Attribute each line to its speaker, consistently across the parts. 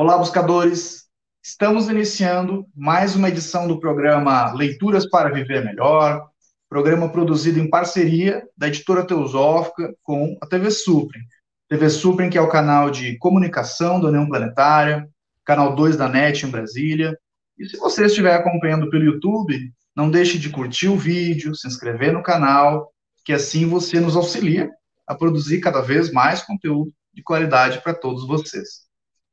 Speaker 1: Olá, buscadores! Estamos iniciando mais uma edição do programa Leituras para Viver Melhor, programa produzido em parceria da editora Teosófica com a TV Suprem. TV Suprem, que é o canal de comunicação da União Planetária, canal 2 da NET em Brasília. E se você estiver acompanhando pelo YouTube, não deixe de curtir o vídeo, se inscrever no canal, que assim você nos auxilia a produzir cada vez mais conteúdo de qualidade para todos vocês.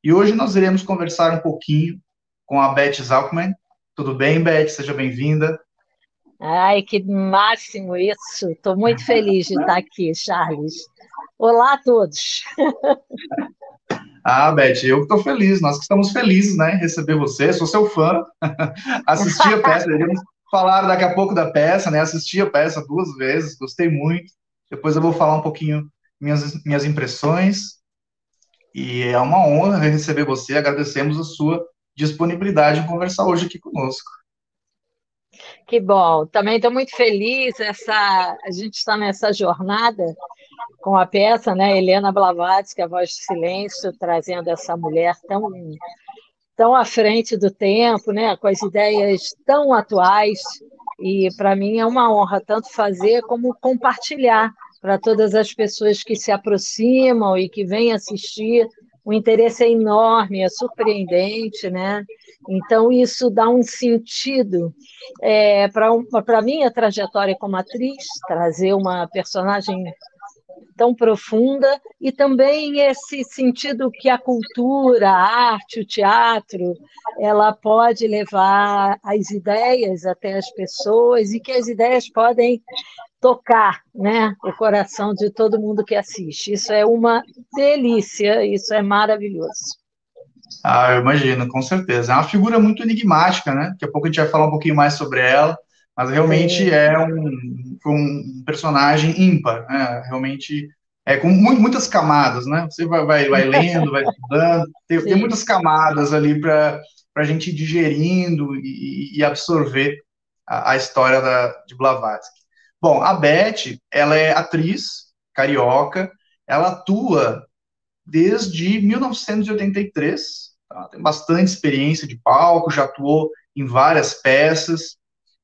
Speaker 1: E hoje nós iremos conversar um pouquinho com a Beth Zalkman. Tudo bem, Beth? Seja bem-vinda.
Speaker 2: Ai, que máximo isso! Estou muito feliz de estar aqui, Charles. Olá a todos.
Speaker 1: Ah, Beth, eu estou feliz, nós que estamos felizes né, em receber você, sou seu fã, assisti a peça, iremos falar daqui a pouco da peça, né, assisti a peça duas vezes, gostei muito, depois eu vou falar um pouquinho minhas, minhas impressões, e é uma honra receber você. Agradecemos a sua disponibilidade em conversar hoje aqui conosco.
Speaker 2: Que bom. Também estou muito feliz. Essa, a gente está nessa jornada com a peça, né? Helena Blavatsky, a voz do silêncio, trazendo essa mulher tão tão à frente do tempo, né? Com as ideias tão atuais. E para mim é uma honra tanto fazer como compartilhar para todas as pessoas que se aproximam e que vêm assistir. O interesse é enorme, é surpreendente, né? Então, isso dá um sentido é, para a minha trajetória como atriz, trazer uma personagem tão profunda e também esse sentido que a cultura, a arte, o teatro, ela pode levar as ideias até as pessoas e que as ideias podem tocar né, o coração de todo mundo que assiste. Isso é uma delícia, isso é maravilhoso.
Speaker 1: Ah, eu imagino, com certeza. É uma figura muito enigmática, né? Daqui a pouco a gente vai falar um pouquinho mais sobre ela, mas realmente é, é um, um, personagem ímpar, né? Realmente é com muitas camadas, né? Você vai, vai, vai lendo, vai estudando, tem, tem, muitas camadas ali para a gente ir digerindo e, e absorver a, a, história da, de Blavatsky. Bom, a Beth, ela é atriz carioca, ela atua desde 1983, tá? tem bastante experiência de palco, já atuou em várias peças,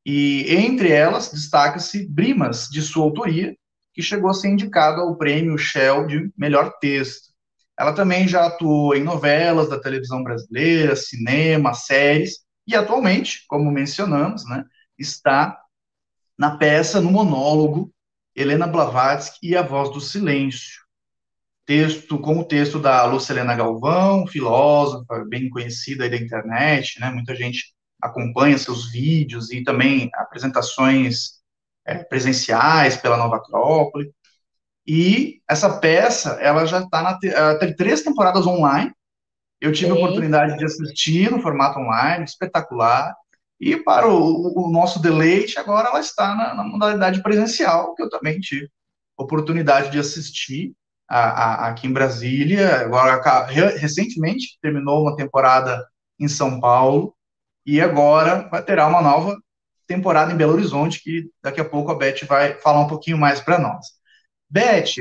Speaker 1: e entre elas destaca-se Brimas, de sua autoria, que chegou a ser indicado ao prêmio Shell de melhor texto. Ela também já atuou em novelas da televisão brasileira, cinema, séries, e atualmente, como mencionamos, né, está na peça, no monólogo, Helena Blavatsky e a Voz do Silêncio. Texto com o texto da Lucilena Galvão, filósofa bem conhecida aí da internet, né? Muita gente acompanha seus vídeos e também apresentações é, presenciais pela Nova Acrópole. E essa peça, ela já está na ela tem três temporadas online. Eu tive Sim. a oportunidade de assistir no formato online, espetacular. E para o, o nosso deleite, agora ela está na, na, modalidade presencial, que eu também tive oportunidade de assistir a, a, aqui em Brasília. Agora, recentemente, terminou uma temporada em São Paulo, e agora vai ter uma nova temporada em Belo Horizonte, que daqui a pouco a Beth vai falar um pouquinho mais para nós. Beth,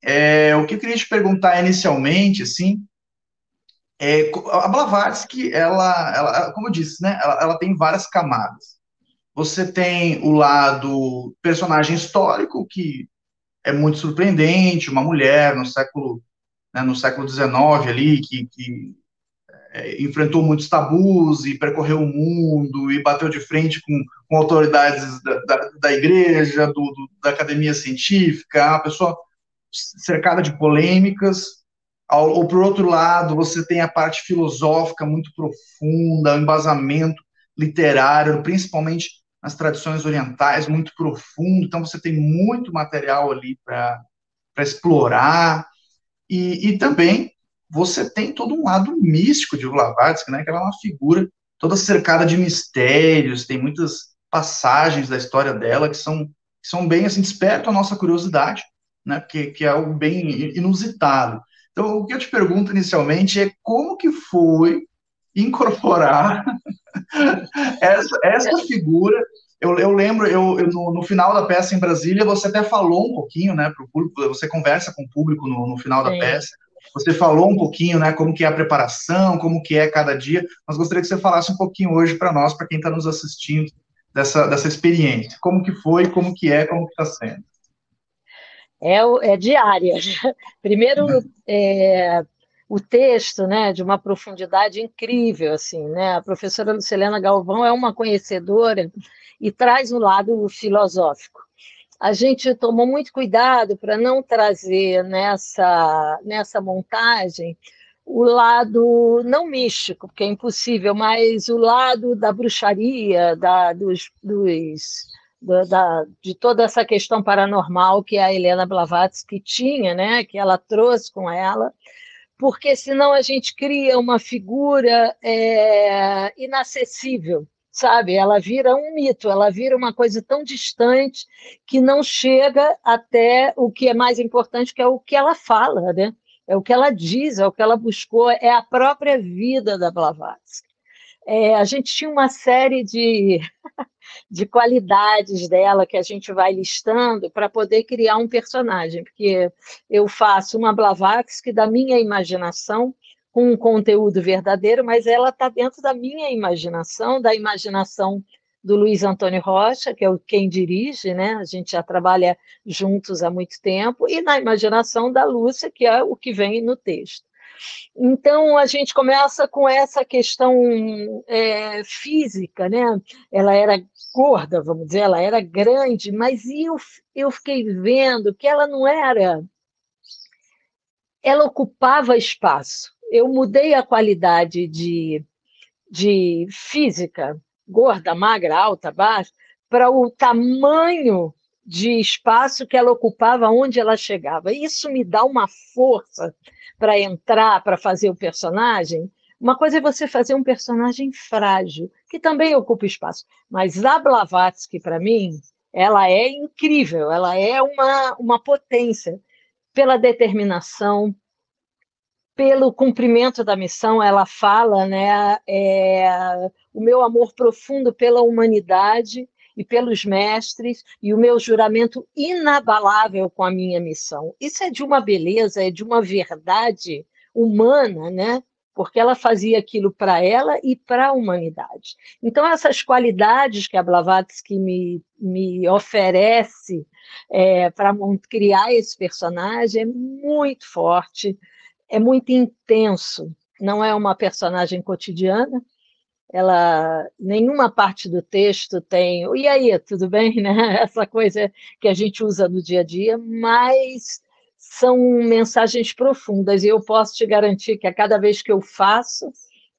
Speaker 1: é, o que eu queria te perguntar inicialmente, assim, é, a Blavatsky, ela, ela, como eu disse, né, ela, ela tem várias camadas. Você tem o lado personagem histórico, que é muito surpreendente, uma mulher no século, né, no século XIX ali, que, que é, enfrentou muitos tabus e percorreu o mundo e bateu de frente com, com autoridades da, da, da igreja, do, do, da academia científica, uma pessoa cercada de polêmicas, ao, ou por outro lado, você tem a parte filosófica muito profunda, o embasamento literário, principalmente nas tradições orientais, muito profundo. Então, você tem muito material ali para explorar. E, e, também você tem todo um lado místico de Blavatsky, né, que ela é uma figura toda cercada de mistérios, tem muitas passagens da história dela que são, que são bem, assim, despertam a nossa curiosidade, né, que, que é algo bem inusitado. Então, o que eu te pergunto inicialmente é como que foi incorporar essa, essa figura. Eu, eu lembro, eu, eu no, no, final da peça em Brasília, você até falou um pouquinho, né, para o público, você conversa com o público no, no final da Sim. peça, Você falou um pouquinho, né, como que é a preparação, como que é cada dia, mas gostaria que você falasse um pouquinho hoje para nós, para quem está nos assistindo, dessa, dessa experiência. Como que foi, como que é, como que está sendo.
Speaker 2: É, é diária. Primeiro, é, o texto, né, de uma profundidade incrível, assim, né? A professora Lucilena Galvão é uma conhecedora e traz um lado filosófico. A gente tomou muito cuidado para não trazer nessa, nessa montagem o lado não místico, porque é impossível, mas o lado da bruxaria, da, dos, dos da, de toda essa questão paranormal que a Helena Blavatsky tinha, né, que ela trouxe com ela, porque senão a gente cria uma figura é, inacessível, sabe? Ela vira um mito, ela vira uma coisa tão distante que não chega até o que é mais importante, que é o que ela fala, né? É o que ela diz, é o que ela buscou, é a própria vida da Blavatsky. É, a gente tinha uma série de, de qualidades dela que a gente vai listando para poder criar um personagem, porque eu faço uma Blavatsky da minha imaginação, com um conteúdo verdadeiro, mas ela está dentro da minha imaginação, da imaginação do Luiz Antônio Rocha, que é quem dirige, né? A gente já trabalha juntos há muito tempo, e na imaginação da Lúcia, que é o que vem no texto. Então, a gente começa com essa questão é, física, né? Ela era gorda, vamos dizer, ela era grande, mas eu, eu fiquei vendo que ela não era. Ela ocupava espaço. Eu mudei a qualidade de, de física, gorda, magra, alta, baixa, para o tamanho de espaço que ela ocupava onde ela chegava. Isso me dá uma força para entrar, para fazer o personagem. Uma coisa é você fazer um personagem frágil, que também ocupa espaço. Mas a Blavatsky, para mim, ela é incrível, ela é uma, uma potência pela determinação, pelo cumprimento da missão, ela fala, né, é, o meu amor profundo pela humanidade e pelos mestres e o meu juramento inabalável com a minha missão. Isso é de uma beleza, é de uma verdade humana, né? Porque ela fazia aquilo para ela e para a humanidade. Então, essas qualidades que a Blavatsky me, me oferece é, para criar esse personagem é muito forte, é muito intenso. Não é uma personagem cotidiana, ela nenhuma parte do texto tem e aí tudo bem? né? Essa coisa que a gente usa no dia a dia mas são mensagens profundas e eu posso te garantir que a cada vez que eu faço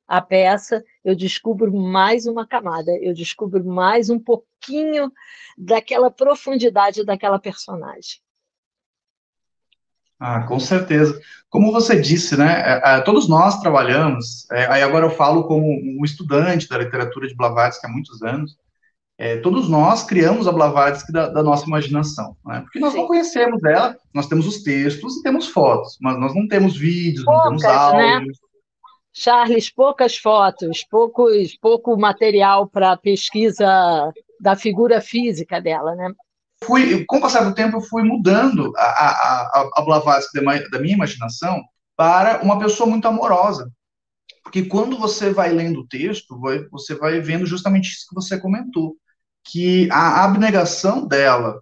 Speaker 2: a peça eu descubro mais uma camada eu descubro mais um pouquinho daquela profundidade daquela personagem
Speaker 1: ah, com certeza. Como você disse, né, é, é, todos nós trabalhamos, é, aí agora eu falo como um estudante da literatura de Blavatsky há muitos anos, é, todos nós criamos a Blavatsky da, da nossa imaginação, né, porque nós Sim. não conhecemos ela, nós temos os textos e temos fotos, mas nós não temos vídeos, poucas, não temos né? áudios. Né?
Speaker 2: Charles, poucas fotos, poucos, pouco material para pesquisa da figura física dela, né?
Speaker 1: Fui, com o passar do tempo, eu fui mudando a, a, a Blavatsky da minha imaginação para uma pessoa muito amorosa. Porque quando você vai lendo o texto, você vai vendo justamente isso que você comentou, que a abnegação dela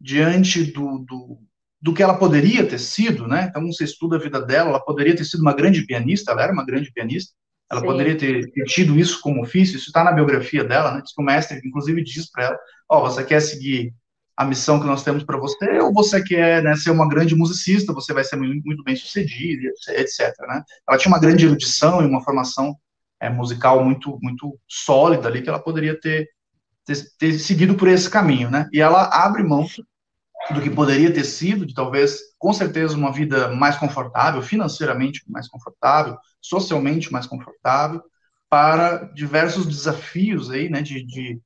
Speaker 1: diante do, do, do que ela poderia ter sido, né? Então, você estuda a vida dela, ela poderia ter sido uma grande pianista, ela era uma grande pianista, ela Sim. poderia ter, ter, tido isso como ofício, isso está na biografia dela, né? Diz que o mestre, inclusive, diz para ela: Ó, oh, você quer seguir a missão que nós temos para você, ou você quer né, ser uma grande musicista, você vai ser muito, muito bem sucedido, etc. Né? Ela tinha uma grande erudição e uma formação é, musical muito, muito sólida ali, que ela poderia ter, ter, ter, seguido por esse caminho. Né? E ela abre mão do que poderia ter sido, de talvez, com certeza, uma vida mais confortável, financeiramente mais confortável, socialmente mais confortável, para diversos desafios aí, né, de, de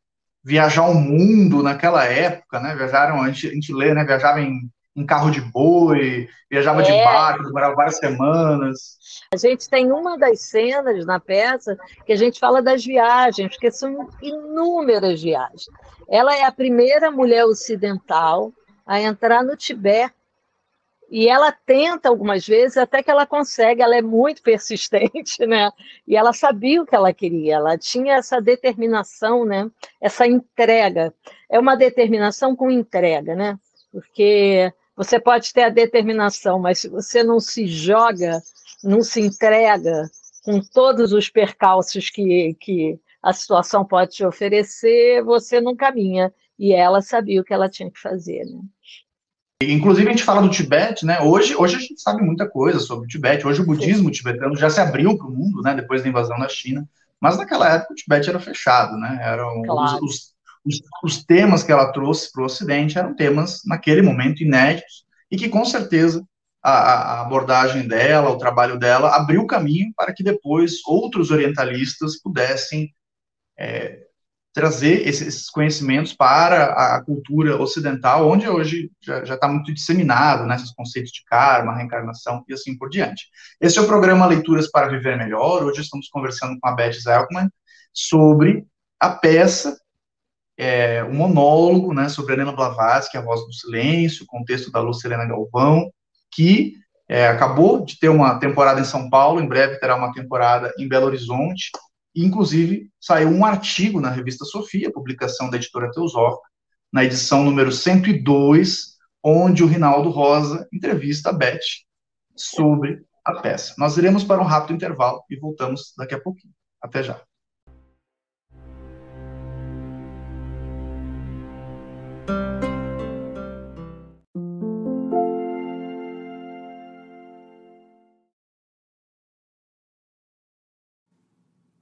Speaker 1: viajar o mundo naquela época, né? Viajaram, a gente, a gente lê, né? Viajava em, em carro de boi, viajava é. de barco, demorava várias semanas.
Speaker 2: A gente tem uma das cenas na peça que a gente fala das viagens, porque são inúmeras viagens. Ela é a primeira mulher ocidental a entrar no Tibete E ela tenta algumas vezes, até que ela consegue, ela é muito persistente, né? E ela sabia o que ela queria, ela tinha essa determinação, né? Essa entrega. É uma determinação com entrega, né? Porque você pode ter a determinação, mas se você não se joga, não se entrega com todos os percalços que, que a situação pode te oferecer, você não caminha. E ela sabia o que ela tinha que fazer, né?
Speaker 1: Inclusive, a gente fala do Tibete, né? Hoje, hoje a gente sabe muita coisa sobre o Tibete. Hoje o budismo tibetano já se abriu para o mundo, né? Depois da invasão da China. Mas naquela época o Tibete era fechado, né? Eram claro. os, os, os, temas que ela trouxe para o Ocidente eram temas, naquele momento, inéditos e que, com certeza, a, a abordagem dela, o trabalho dela, abriu caminho para que depois outros orientalistas pudessem é, trazer esses conhecimentos para a cultura ocidental, onde hoje já está muito disseminado, né, esses conceitos de karma, reencarnação e assim por diante. Esse é o programa Leituras para Viver Melhor. Hoje estamos conversando com a Beth Zelkman sobre a peça, é, o monólogo, né, sobre Helena Blavatsky, A Voz do Silêncio, o contexto da Lúcia Helena Galvão, que é, acabou de ter uma temporada em São Paulo, em breve terá uma temporada em Belo Horizonte, inclusive, saiu um artigo na revista Sofia, publicação da editora Teosófica, na edição número 102, onde o Rinaldo Rosa entrevista a Beth sobre a peça. Nós iremos para um rápido intervalo e voltamos daqui a pouquinho. Até já.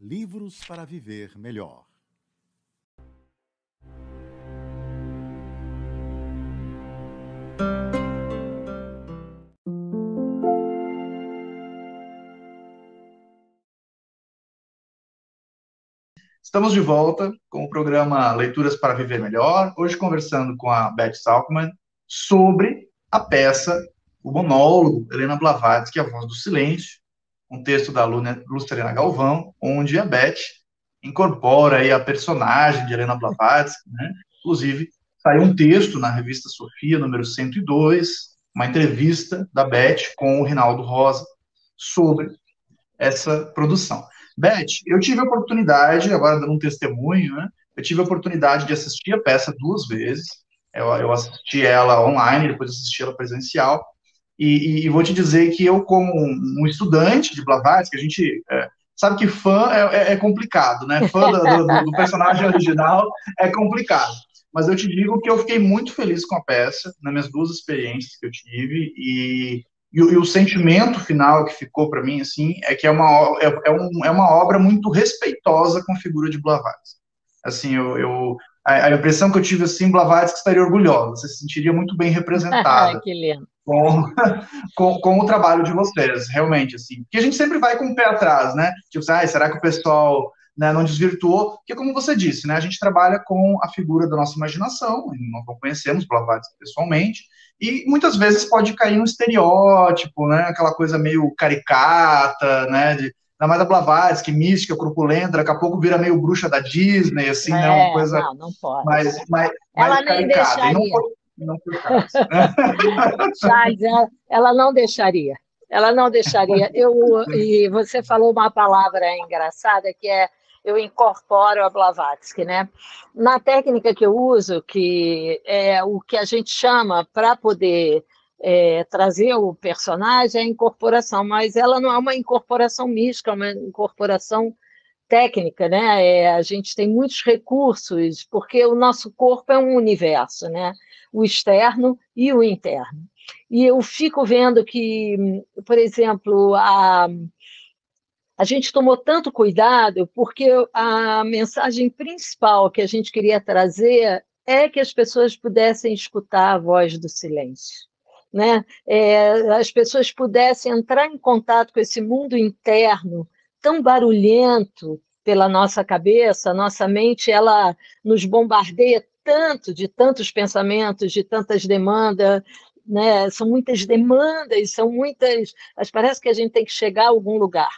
Speaker 3: Livros para Viver Melhor.
Speaker 1: Estamos de volta com o programa Leituras para Viver Melhor, hoje conversando com a Beth Salkman sobre a peça, o monólogo Helena Blavatsky, A Voz do Silêncio, um texto da aluna Luciana Galvão, onde a Beth incorpora aí a personagem de Helena Blavatsky, né? Inclusive, saiu um texto na revista Sofia, número 102, uma entrevista da Beth com o Rinaldo Rosa sobre essa produção. Beth, eu tive a oportunidade, agora dando um testemunho, né? Eu tive a oportunidade de assistir a peça duas vezes. Eu, eu assisti ela online, depois assisti ela presencial. E, e, vou te dizer que eu, como um estudante de Blavatsky, a gente é, sabe que fã é, é, é complicado, né? Fã do, do, do, personagem original é complicado. Mas eu te digo que eu fiquei muito feliz com a peça, nas minhas duas experiências que eu tive, e, e, e o sentimento final que ficou para mim, assim, é que é uma, é, é, um, é uma obra muito respeitosa com a figura de Blavatsky. Assim, eu, eu a, a, impressão que eu tive, assim, Blavatsky estaria orgulhosa, você se sentiria muito bem representada.
Speaker 2: que lindo
Speaker 1: com, com, com, o trabalho de vocês, realmente, assim. Porque a gente sempre vai com o pé atrás, né? Tipo, ah, será que o pessoal né, não desvirtuou? Porque, como você disse, né, a gente trabalha com a figura da nossa imaginação, não conhecemos Blavatsky pessoalmente, e muitas vezes pode cair no estereótipo, né? Aquela coisa meio caricata, né? De, ainda mais a Blavatsky, mística, corpulenta, daqui a pouco vira meio bruxa da Disney, assim, é, né? Uma é, coisa
Speaker 2: não, não pode.
Speaker 1: mais, mais,
Speaker 2: Ela mais nem caricata. deixaria.
Speaker 1: Não
Speaker 2: ela, ela não deixaria. Ela não deixaria. Eu, e você falou uma palavra engraçada que é eu incorporo a Blavatsky, né? Na técnica que eu uso, que é o que a gente chama para poder é, trazer o personagem é a incorporação, mas ela não é uma incorporação mística, é uma incorporação técnica, né? É, a gente tem muitos recursos, porque o nosso corpo é um universo, né? O externo e o interno. E eu fico vendo que, por exemplo, a, a gente tomou tanto cuidado porque a mensagem principal que a gente queria trazer é que as pessoas pudessem escutar a voz do silêncio. Né? É, as pessoas pudessem entrar em contato com esse mundo interno tão barulhento pela nossa cabeça, nossa mente ela nos bombardeia tanto de tantos pensamentos, de tantas demandas, né? São muitas demandas, são muitas, mas parece que a gente tem que chegar a algum lugar.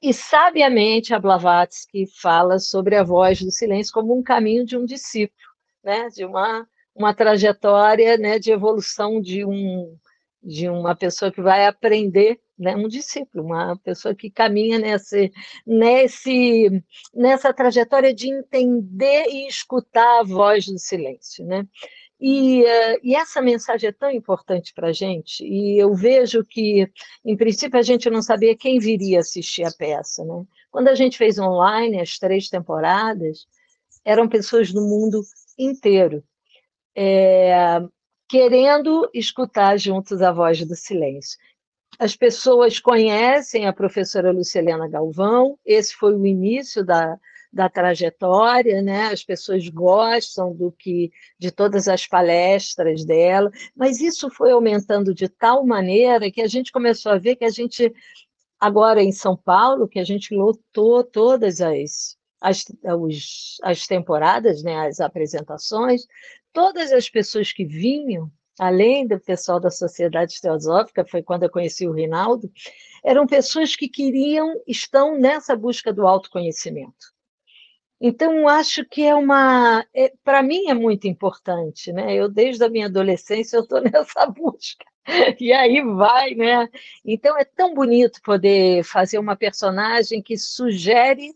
Speaker 2: E sabiamente a Blavatsky fala sobre a voz do silêncio como um caminho de um discípulo, né? De uma uma trajetória, né, de evolução de um de uma pessoa que vai aprender, né, um discípulo, uma pessoa que caminha nesse, nesse, nessa trajetória de entender e escutar a voz do silêncio, né? E, uh, e essa mensagem é tão importante para a gente, e eu vejo que, em princípio, a gente não sabia quem viria assistir a peça, né? Quando a gente fez online as três temporadas, eram pessoas do mundo inteiro. É, querendo escutar juntos a voz do silêncio. As pessoas conhecem a professora Lucilena Galvão, esse foi o início da, da trajetória, né? As pessoas gostam do que de todas as palestras dela, mas isso foi aumentando de tal maneira que a gente começou a ver que a gente agora em São Paulo, que a gente lotou todas as as, os, as temporadas, né, as apresentações, todas as pessoas que vinham, além do pessoal da Sociedade Teosófica, foi quando eu conheci o Rinaldo, eram pessoas que queriam, estão nessa busca do autoconhecimento. Então, acho que é uma. É, Para mim é muito importante, né? Eu, desde a minha adolescência, eu estou nessa busca. E aí vai, né? Então, é tão bonito poder fazer uma personagem que sugere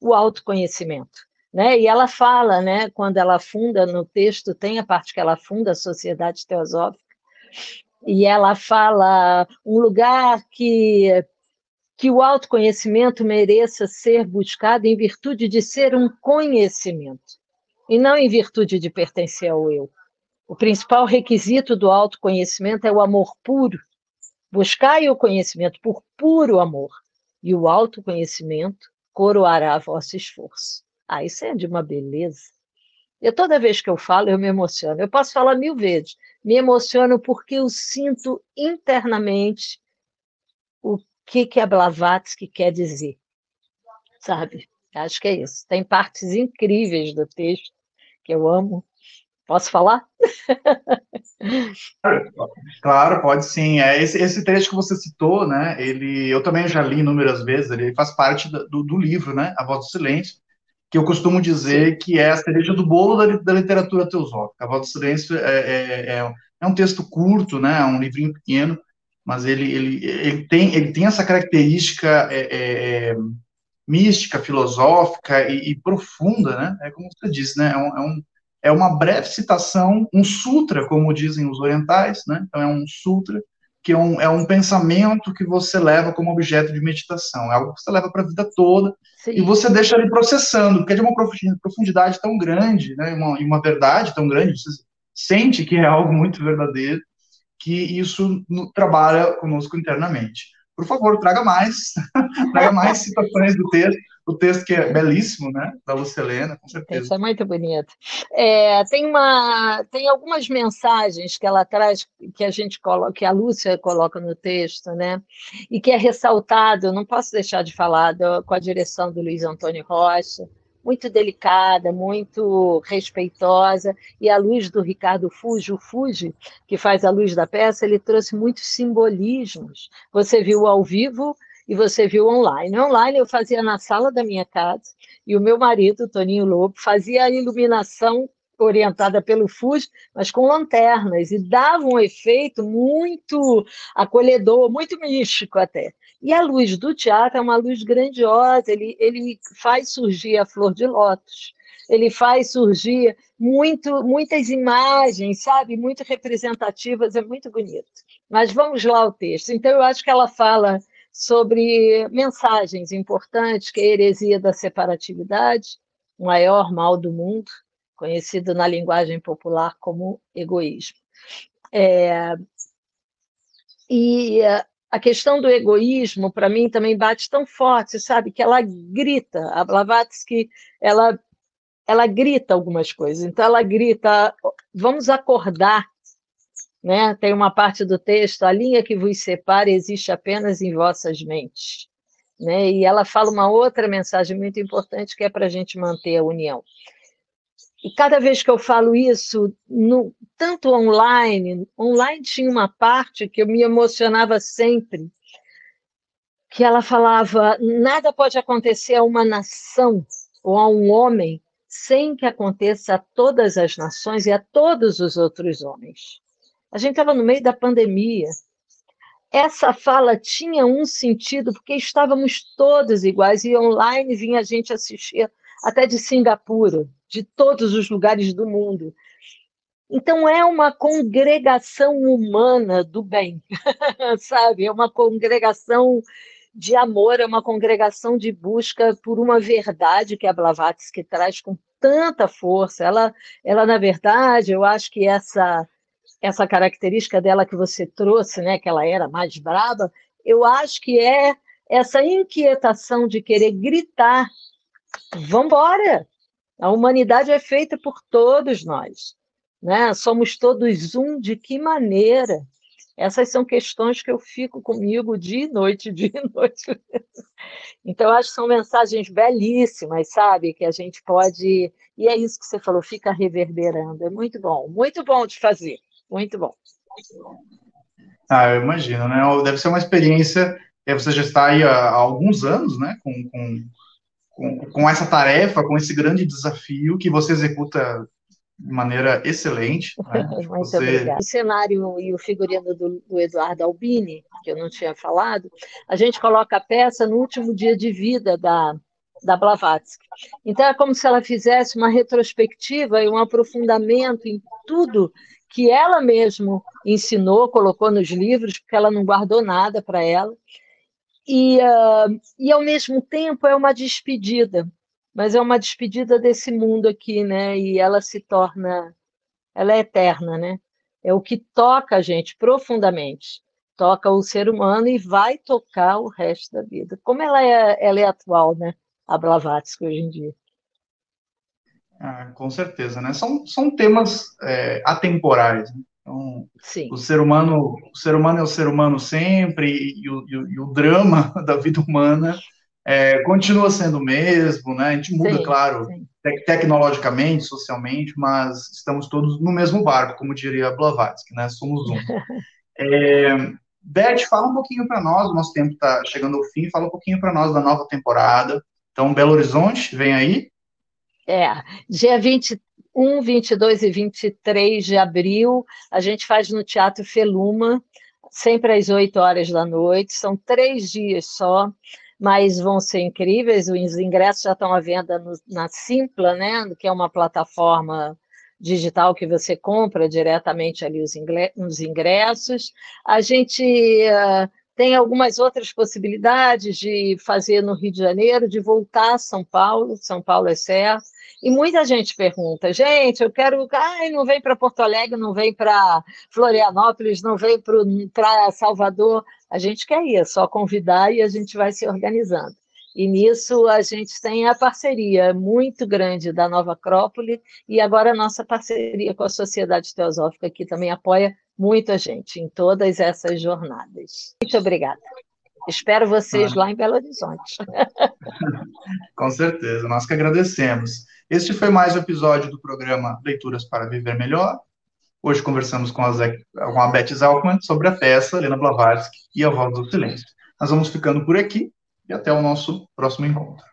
Speaker 2: o autoconhecimento. Né? E ela fala, né, quando ela funda no texto, tem a parte que ela funda a Sociedade Teosófica, e ela fala um lugar que que o autoconhecimento mereça ser buscado em virtude de ser um conhecimento e não em virtude de pertencer ao eu. O principal requisito do autoconhecimento é o amor puro. Buscai o conhecimento por puro amor, e o autoconhecimento coroará vosso esforço. Ah, isso é de uma beleza. Eu, toda vez que eu falo, eu me emociono. Eu posso falar mil vezes. Me emociono porque eu sinto internamente o que, que a Blavatsky quer dizer. Sabe? Acho que é isso. Tem partes incríveis do texto que eu amo. Posso falar?
Speaker 1: Claro, pode sim. É, esse, esse trecho que você citou, né? Ele, eu também já li inúmeras vezes. Ele faz parte do, do livro, né? A Voz do Silêncio, que eu costumo dizer que é a cereja do bolo da, da literatura teosófica. A Voz do Silêncio é, é, é, é um texto curto, né? É um livrinho pequeno, mas ele, ele, ele tem ele tem essa característica é, é, é mística, filosófica e, e, profunda, né? É como você disse, né? É um, é um é uma breve citação, um sutra, como dizem os orientais, né? Então é um sutra que é um, é um pensamento que você leva como objeto de meditação, é algo que você leva para a vida toda Sim. e você deixa ali processando, porque é de uma profundidade tão grande, né? Uma, e uma verdade tão grande, você sente que é algo muito verdadeiro, que isso no, trabalha conosco internamente. Por favor, traga mais, traga mais citações do texto o texto que é belíssimo, né, da Lucilena, com certeza.
Speaker 2: Isso é muito bonito. É, tem uma, tem algumas mensagens que ela traz, que a gente coloca, que a Lúcia coloca no texto, né, e que é ressaltado. Não posso deixar de falar do, com a direção do Luiz Antônio Rocha, muito delicada, muito respeitosa, e a luz do Ricardo Fuji, o Fuji, que faz a luz da peça, ele trouxe muitos simbolismos. Você viu ao vivo e você viu online. Online eu fazia na sala da minha casa e o meu marido, Toninho Lobo, fazia a iluminação orientada pelo FUS, mas com lanternas, e dava um efeito muito acolhedor, muito místico até. E a luz do teatro é uma luz grandiosa, ele, ele faz surgir a flor de lótus, ele faz surgir muito, muitas imagens, sabe, muito representativas, é muito bonito. Mas vamos lá ao texto. Então, eu acho que ela fala sobre mensagens importantes, que é a heresia da separatividade, o maior mal do mundo, conhecido na linguagem popular como egoísmo. É, e a questão do egoísmo, para mim, também bate tão forte, sabe? Que ela grita, a Blavatsky, ela, ela grita algumas coisas. Então, ela grita, vamos acordar, né? Tem uma parte do texto, a linha que vos separa existe apenas em vossas mentes. Né? E ela fala uma outra mensagem muito importante, que é para a gente manter a união. E cada vez que eu falo isso, no, tanto online, online tinha uma parte que eu me emocionava sempre, que ela falava: nada pode acontecer a uma nação ou a um homem sem que aconteça a todas as nações e a todos os outros homens. A gente estava no meio da pandemia. Essa fala tinha um sentido porque estávamos todos iguais e online vinha a gente assistir até de Singapura, de todos os lugares do mundo. Então, é uma congregação humana do bem, sabe? É uma congregação de amor, é uma congregação de busca por uma verdade que a Blavatsky traz com tanta força. Ela, ela na verdade, eu acho que essa essa característica dela que você trouxe, né, que ela era mais braba, eu acho que é essa inquietação de querer gritar, vamos embora, a humanidade é feita por todos nós, né? Somos todos um. De que maneira? Essas são questões que eu fico comigo dia e noite, dia e noite. Então, acho que são mensagens belíssimas, sabe? Que a gente pode. E é isso que você falou, fica reverberando. É muito bom, muito bom de fazer, muito bom.
Speaker 1: Ah, eu imagino, né? Deve ser uma experiência. Você já está aí há alguns anos, né? Com, com com, com essa tarefa, com esse grande desafio que você executa de maneira excelente. Né?
Speaker 2: Muito você... obrigada. O cenário e o figurino do, do, Eduardo Albini, que eu não tinha falado, a gente coloca a peça no último dia de vida da, da Blavatsky. Então, é como se ela fizesse uma retrospectiva e um aprofundamento em tudo que ela mesma ensinou, colocou nos livros, porque ela não guardou nada para ela. E, uh, e ao mesmo tempo é uma despedida, mas é uma despedida desse mundo aqui, né? E ela se torna, ela é eterna, né? É o que toca a gente profundamente, toca o ser humano e vai tocar o resto da vida. Como ela é, ela é atual, né? A Blavatsky hoje em dia.
Speaker 1: Ah, com certeza, né? São, são temas é, atemporais. Né? Então, Sim. o ser humano, o ser humano é o ser humano sempre e, o, e o, e o drama da vida humana é, continua sendo o mesmo, né? A gente muda, sim, claro, sim. tecnologicamente, socialmente, mas estamos todos no mesmo barco, como diria Blavatsky, né? Somos um. é, Beth, fala um pouquinho para nós, o nosso tempo está chegando ao fim, fala um pouquinho para nós da nova temporada. Então, Belo Horizonte, vem aí.
Speaker 2: É, dia 20, 1, 22 e 23 de abril, a gente faz no Teatro Feluma, sempre às 8 horas da noite. São três dias só, mas vão ser incríveis. Os ingressos já estão à venda no, na Simpla, né, que é uma plataforma digital que você compra diretamente ali os, ingressos. A gente uh, tem algumas outras possibilidades de fazer no Rio de Janeiro, de voltar a São Paulo, São Paulo é certo, e muita gente pergunta, gente, eu quero. Ai, não vem para Porto Alegre, não vem para Florianópolis, não vem para Salvador. A gente quer ir, é só convidar e a gente vai se organizando. E nisso a gente tem a parceria muito grande da Nova Acrópole e agora a nossa parceria com a Sociedade Teosófica, que também apoia muito a gente em todas essas jornadas. Muito obrigada. Espero vocês ah. lá em Belo Horizonte.
Speaker 1: Com certeza, nós que agradecemos. Este foi mais um episódio do programa Leituras para Viver Melhor. Hoje conversamos com a, Zé, com a Beth Zalkman sobre a peça Lena Blavatsky e a Voz do Silêncio. Nós vamos ficando por aqui e até o nosso próximo encontro.